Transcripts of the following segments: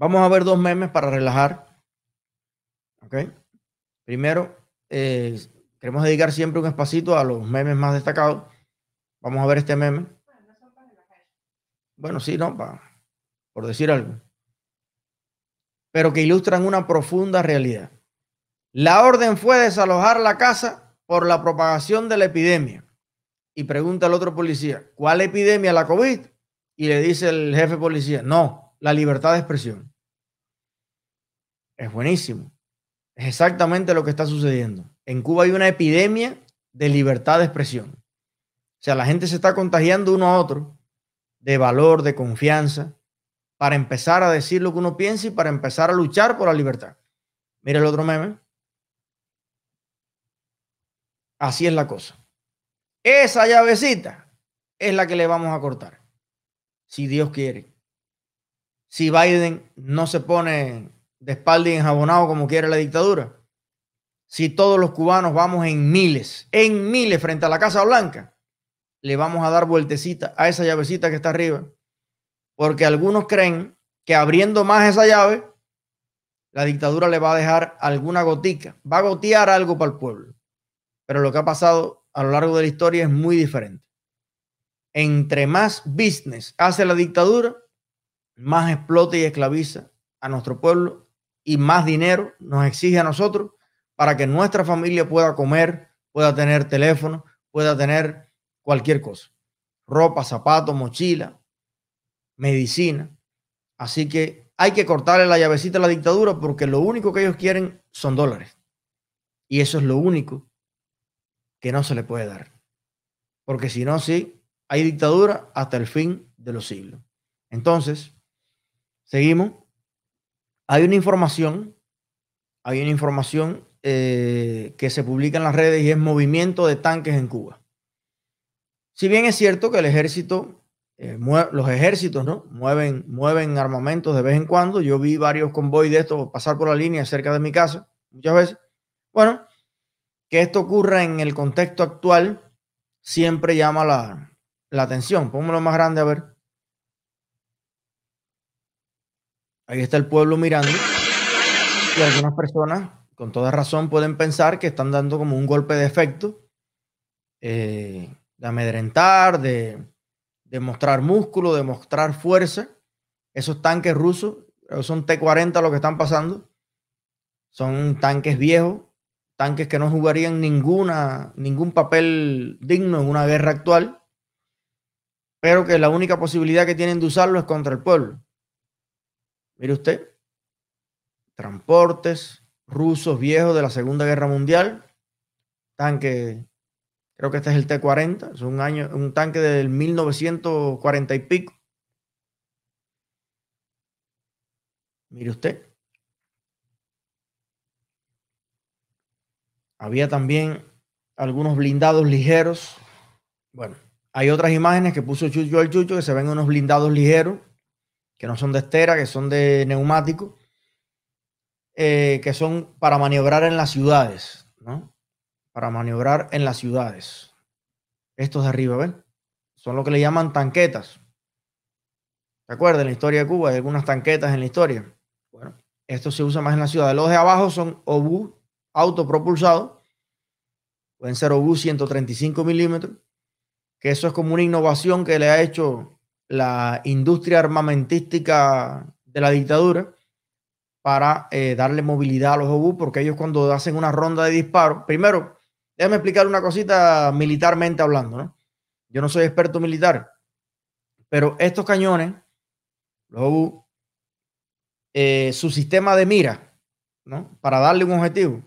Vamos a ver dos memes para relajar. ¿Ok? Primero, eh, queremos dedicar siempre un espacito a los memes más destacados. Vamos a ver este meme. Bueno, sí, no, por decir algo. Pero que ilustran una profunda realidad. La orden fue desalojar la casa por la propagación de la epidemia. Y pregunta al otro policía, ¿cuál epidemia? ¿La COVID? Y le dice el jefe policía, no, la libertad de expresión. Es buenísimo. Es exactamente lo que está sucediendo. En Cuba hay una epidemia de libertad de expresión. O sea, la gente se está contagiando uno a otro de valor, de confianza, para empezar a decir lo que uno piensa y para empezar a luchar por la libertad. Mira el otro meme. Así es la cosa. Esa llavecita es la que le vamos a cortar. Si Dios quiere. Si Biden no se pone de espalda y enjabonado como quiere la dictadura. Si todos los cubanos vamos en miles, en miles frente a la Casa Blanca, le vamos a dar vueltecita a esa llavecita que está arriba. Porque algunos creen que abriendo más esa llave, la dictadura le va a dejar alguna gotica, va a gotear algo para el pueblo. Pero lo que ha pasado a lo largo de la historia es muy diferente. Entre más business hace la dictadura, más explota y esclaviza a nuestro pueblo y más dinero nos exige a nosotros para que nuestra familia pueda comer, pueda tener teléfono, pueda tener cualquier cosa. Ropa, zapatos, mochila, medicina. Así que hay que cortarle la llavecita a la dictadura porque lo único que ellos quieren son dólares. Y eso es lo único que no se le puede dar. Porque si no, sí, hay dictadura hasta el fin de los siglos. Entonces, seguimos. Hay una información, hay una información eh, que se publica en las redes y es movimiento de tanques en Cuba. Si bien es cierto que el ejército, eh, los ejércitos, ¿no? Mueven, mueven armamentos de vez en cuando. Yo vi varios convoys de estos pasar por la línea cerca de mi casa muchas veces. Bueno, que esto ocurra en el contexto actual siempre llama la, atención. Póngalo más grande a ver. Ahí está el pueblo mirando. Y algunas personas, con toda razón, pueden pensar que están dando como un golpe de efecto, eh, de amedrentar, de, de mostrar músculo, de mostrar fuerza. Esos tanques rusos, son T-40 lo que están pasando. Son tanques viejos, tanques que no jugarían ninguna, ningún papel digno en una guerra actual, pero que la única posibilidad que tienen de usarlo es contra el pueblo. Mire usted, transportes rusos viejos de la Segunda Guerra Mundial, tanque, creo que este es el T-40, es un, año, un tanque del 1940 y pico. Mire usted, Había también algunos blindados ligeros. Bueno, hay otras imágenes que puso Chucho al Chucho que se ven unos blindados ligeros, que no son de estera, que son de neumático, eh, que son para maniobrar en las ciudades, ¿no? Para maniobrar en las ciudades. Estos de arriba, ¿ven? Son lo que le llaman tanquetas. ¿Se acuerdan? En la historia de Cuba hay algunas tanquetas en la historia. Bueno, esto se usa más en la ciudad. Los de abajo son obús autopropulsado, pueden ser obús 135 milímetros, que eso es como una innovación que le ha hecho la industria armamentística de la dictadura para eh, darle movilidad a los obús, porque ellos cuando hacen una ronda de disparo, primero, déjame explicar una cosita militarmente hablando, ¿no? Yo no soy experto militar, pero estos cañones, los obús, eh, su sistema de mira, ¿no? Para darle un objetivo,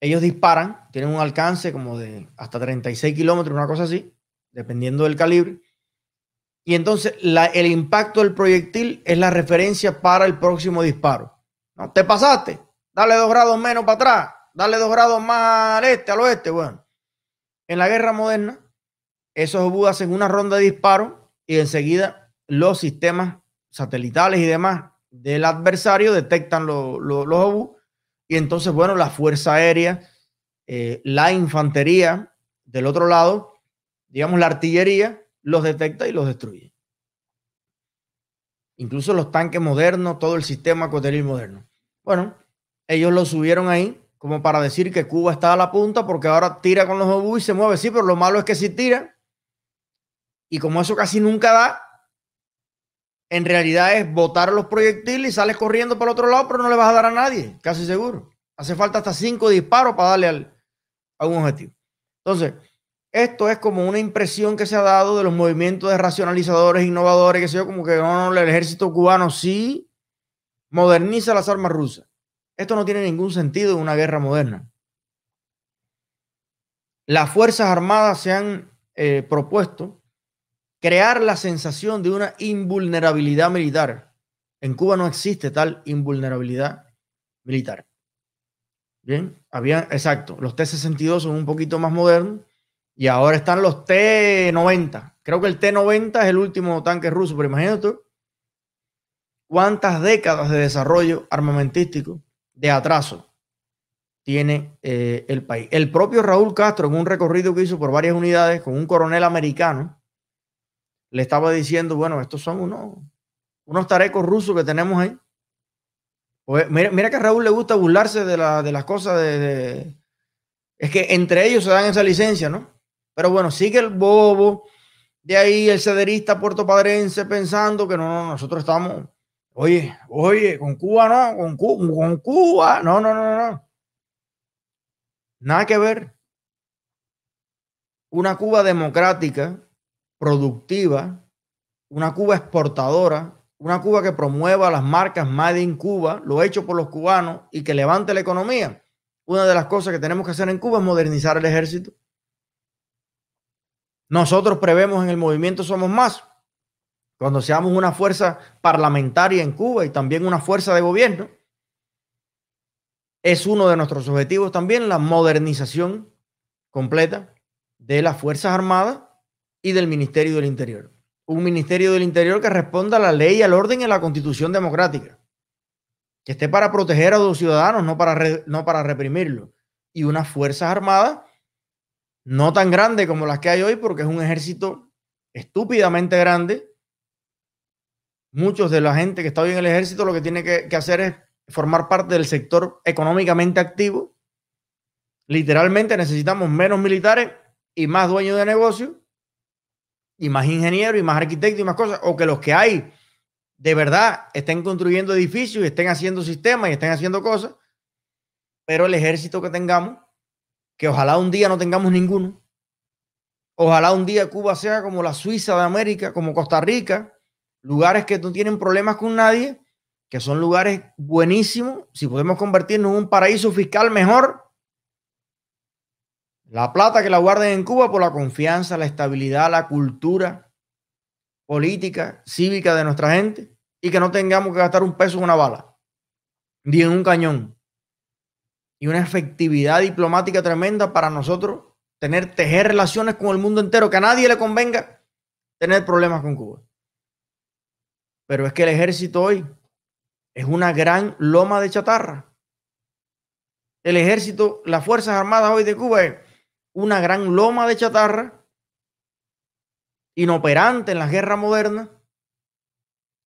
ellos disparan, tienen un alcance como de hasta 36 kilómetros, una cosa así, dependiendo del calibre. Y entonces el impacto del proyectil es la referencia para el próximo disparo. ¿No? ¿Te pasaste? Dale dos grados menos para atrás, dale dos grados más al este, al oeste. Bueno, en la guerra moderna, esos obús hacen una ronda de disparo y enseguida los sistemas satelitales y demás del adversario detectan los obús y entonces, bueno, la Fuerza Aérea, eh, la infantería del otro lado, digamos la artillería, los detecta y los destruye. incluso los tanques modernos, todo el sistema coteril moderno. Bueno, ellos lo subieron ahí como para decir que Cuba está a la punta porque ahora tira con los obús y se mueve. Sí, pero lo malo es que si tira, y como eso casi nunca da, en realidad es botar los proyectiles y sales corriendo para el otro lado, pero no le vas a dar a nadie, casi seguro. Hace falta hasta cinco disparos para darle al, a un objetivo. Entonces, esto es como una impresión que se ha dado de los movimientos de racionalizadores, innovadores, que sé yo, como que no, el ejército cubano sí moderniza las armas rusas. Esto no tiene ningún sentido en una guerra moderna. Las Fuerzas Armadas se han eh, propuesto crear la sensación de una invulnerabilidad militar. En Cuba no existe tal invulnerabilidad militar. Bien, había, exacto, los T-62 son un poquito más modernos y ahora están los T-90. Creo que el T-90 es el último tanque ruso, pero imagínate cuántas décadas de desarrollo armamentístico de atraso tiene eh, el país. El propio Raúl Castro, en un recorrido que hizo por varias unidades con un coronel americano, le estaba diciendo, bueno, estos son unos, unos tarecos rusos que tenemos ahí. Pues, mira, que a Raúl le gusta burlarse de, las cosas de, Es que entre ellos se dan esa licencia, ¿no? Pero bueno, sigue el bobo, de ahí el cederista puertopadrense pensando que no, no, nosotros estamos Oye, oye, con Cuba no, con, con Cuba, no, no, no, no. Nada que ver. Una Cuba democrática, productiva, una Cuba exportadora, una Cuba que promueva las marcas Made in Cuba, lo hecho por los cubanos y que levante la economía. Una de las cosas que tenemos que hacer en Cuba es modernizar el ejército. Nosotros prevemos en el movimiento Somos Más cuando seamos una fuerza parlamentaria en Cuba y también una fuerza de gobierno, es uno de nuestros objetivos también la modernización completa de las Fuerzas Armadas y del Ministerio del Interior. Un Ministerio del Interior que responda a la ley, al orden y a la constitución democrática. Que esté para proteger a los ciudadanos, no para, no para reprimirlos. Y unas Fuerzas Armadas no tan grandes como las que hay hoy, porque es un ejército estúpidamente grande muchos de la gente que está hoy en el ejército lo que tiene que, hacer es formar parte del sector económicamente activo. Literalmente necesitamos menos militares y más dueños de negocio y más ingenieros y más arquitectos y más cosas, o que los que hay de verdad estén construyendo edificios y estén haciendo sistemas y estén haciendo cosas, pero el ejército que tengamos, que ojalá un día no tengamos ninguno, ojalá un día Cuba sea como la Suiza de América, como Costa Rica, lugares que no tienen problemas con nadie, que son lugares buenísimos, si podemos convertirnos en un paraíso fiscal mejor, la plata que la guarden en Cuba por la confianza, la estabilidad, la cultura política, cívica de nuestra gente y que no tengamos que gastar un peso en una bala, ni en un cañón. Y una efectividad diplomática tremenda para nosotros tener, tejer relaciones con el mundo entero, que a nadie le convenga tener problemas con Cuba. Pero es que el ejército hoy es una gran loma de chatarra. El ejército, las Fuerzas Armadas hoy de Cuba es una gran loma de chatarra, inoperante en la guerra moderna,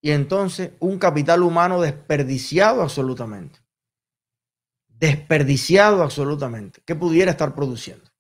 y entonces un capital humano desperdiciado absolutamente. Desperdiciado absolutamente. ¿Qué pudiera estar produciendo?